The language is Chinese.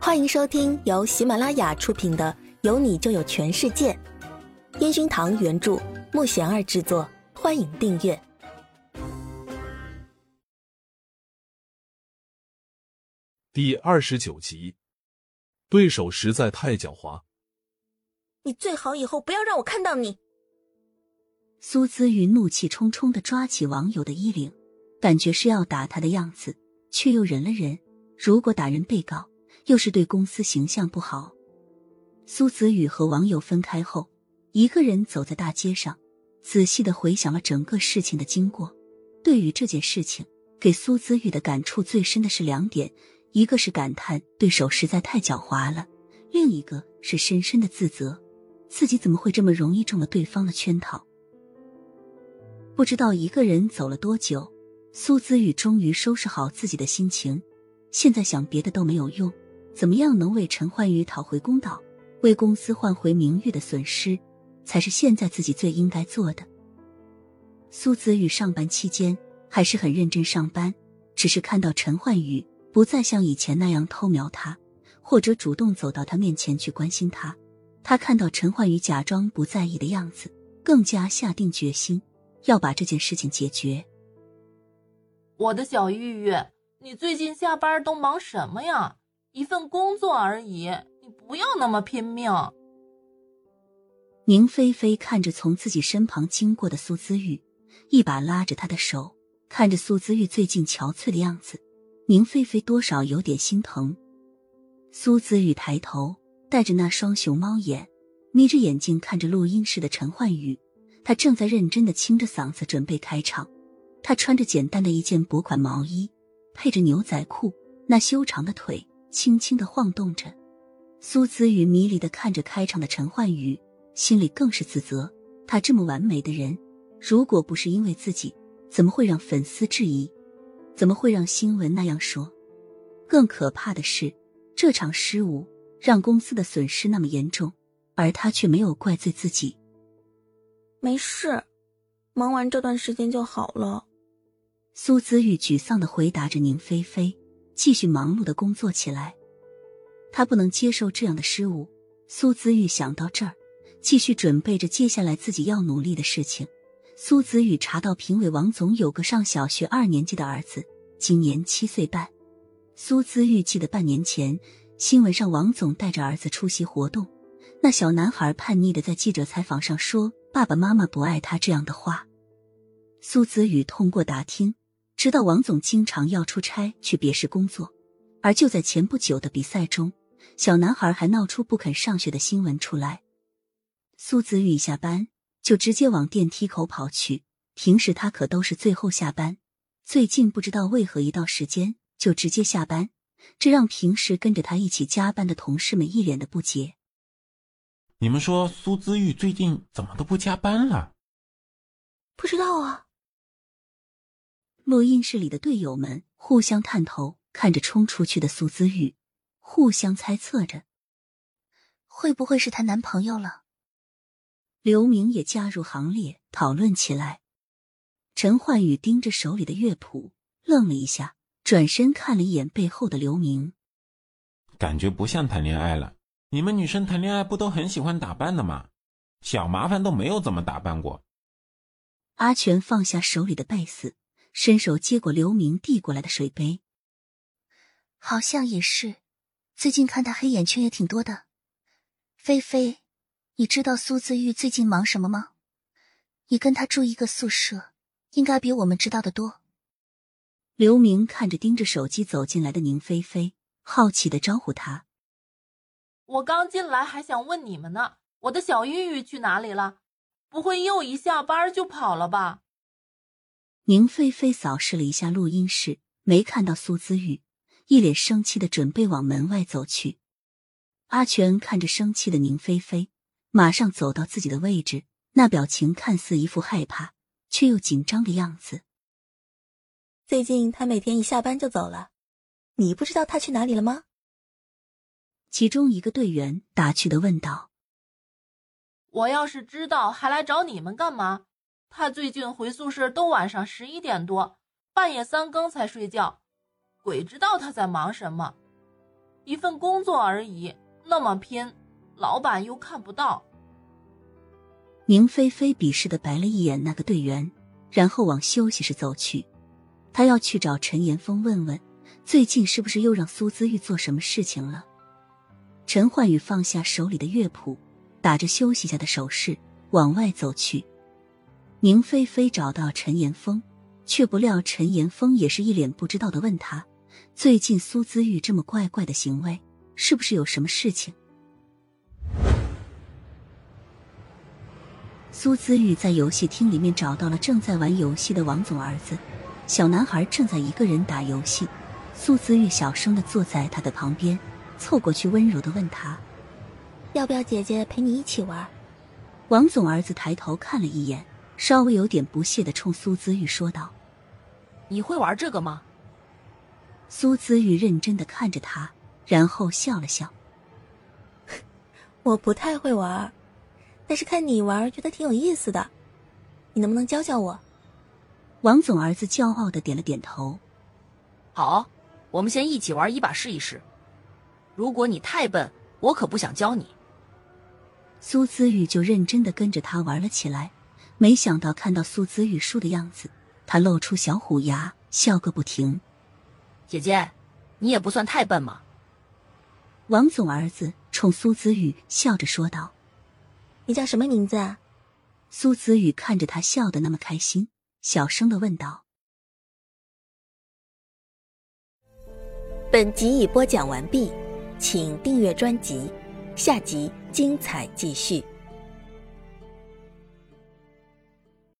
欢迎收听由喜马拉雅出品的《有你就有全世界》，烟熏堂原著，木贤儿制作。欢迎订阅第二十九集。对手实在太狡猾，你最好以后不要让我看到你。苏姿云怒气冲冲的抓起网友的衣领，感觉是要打他的样子，却又忍了忍。如果打人被告。又是对公司形象不好。苏子宇和网友分开后，一个人走在大街上，仔细的回想了整个事情的经过。对于这件事情，给苏子宇的感触最深的是两点：一个是感叹对手实在太狡猾了，另一个是深深的自责，自己怎么会这么容易中了对方的圈套。不知道一个人走了多久，苏子宇终于收拾好自己的心情，现在想别的都没有用。怎么样能为陈焕宇讨回公道，为公司换回名誉的损失，才是现在自己最应该做的。苏子宇上班期间还是很认真上班，只是看到陈焕宇不再像以前那样偷瞄他，或者主动走到他面前去关心他，他看到陈焕宇假装不在意的样子，更加下定决心要把这件事情解决。我的小玉玉，你最近下班都忙什么呀？一份工作而已，你不要那么拼命。宁菲菲看着从自己身旁经过的苏姿玉，一把拉着她的手，看着苏姿玉最近憔悴的样子，宁菲菲多少有点心疼。苏姿玉抬头，带着那双熊猫眼，眯着眼睛看着录音室的陈焕宇，他正在认真的清着嗓子准备开场。他穿着简单的一件薄款毛衣，配着牛仔裤，那修长的腿。轻轻的晃动着，苏子宇迷离的看着开场的陈焕宇，心里更是自责。他这么完美的人，如果不是因为自己，怎么会让粉丝质疑？怎么会让新闻那样说？更可怕的是，这场失误让公司的损失那么严重，而他却没有怪罪自己。没事，忙完这段时间就好了。苏子玉沮丧的回答着宁菲菲。继续忙碌的工作起来，他不能接受这样的失误。苏子玉想到这儿，继续准备着接下来自己要努力的事情。苏子玉查到评委王总有个上小学二年级的儿子，今年七岁半。苏子玉记得半年前新闻上王总带着儿子出席活动，那小男孩叛逆的在记者采访上说“爸爸妈妈不爱他”这样的话。苏子玉通过打听。知道王总经常要出差去别市工作，而就在前不久的比赛中，小男孩还闹出不肯上学的新闻出来。苏子玉一下班就直接往电梯口跑去，平时他可都是最后下班，最近不知道为何一到时间就直接下班，这让平时跟着他一起加班的同事们一脸的不解。你们说苏子玉最近怎么都不加班了？不知道啊。录音室里的队友们互相探头看着冲出去的苏姿玉，互相猜测着，会不会是她男朋友了？刘明也加入行列讨论起来。陈焕宇盯着手里的乐谱，愣了一下，转身看了一眼背后的刘明，感觉不像谈恋爱了。你们女生谈恋爱不都很喜欢打扮的吗？小麻烦都没有怎么打扮过。阿全放下手里的贝斯。伸手接过刘明递过来的水杯，好像也是。最近看他黑眼圈也挺多的。菲菲，你知道苏子玉最近忙什么吗？你跟他住一个宿舍，应该比我们知道的多。刘明看着盯着手机走进来的宁菲菲，好奇的招呼他：“我刚进来还想问你们呢，我的小玉玉去哪里了？不会又一下班就跑了吧？”宁菲菲扫视了一下录音室，没看到苏姿玉，一脸生气的准备往门外走去。阿全看着生气的宁菲菲，马上走到自己的位置，那表情看似一副害怕却又紧张的样子。最近他每天一下班就走了，你不知道他去哪里了吗？其中一个队员打趣的问道：“我要是知道，还来找你们干嘛？”他最近回宿舍都晚上十一点多，半夜三更才睡觉，鬼知道他在忙什么。一份工作而已，那么拼，老板又看不到。宁菲菲鄙视的白了一眼那个队员，然后往休息室走去。他要去找陈岩峰问问，最近是不是又让苏姿玉做什么事情了。陈焕宇放下手里的乐谱，打着休息下的手势往外走去。宁菲菲找到陈岩峰，却不料陈岩峰也是一脸不知道的问他：“最近苏姿玉这么怪怪的行为，是不是有什么事情？”苏姿玉在游戏厅里面找到了正在玩游戏的王总儿子，小男孩正在一个人打游戏。苏姿玉小声的坐在他的旁边。凑过去，温柔的问他：“要不要姐姐陪你一起玩？”王总儿子抬头看了一眼，稍微有点不屑的冲苏子玉说道：“你会玩这个吗？”苏子玉认真的看着他，然后笑了笑：“ 我不太会玩，但是看你玩，觉得挺有意思的。你能不能教教我？”王总儿子骄傲的点了点头：“好，我们先一起玩一把试一试。”如果你太笨，我可不想教你。苏子玉就认真的跟着他玩了起来，没想到看到苏姿玉输的样子，他露出小虎牙，笑个不停。姐姐，你也不算太笨嘛。王总儿子冲苏子雨笑着说道：“你叫什么名字啊？”苏子雨看着他笑得那么开心，小声的问道：“本集已播讲完毕。”请订阅专辑，下集精彩继续。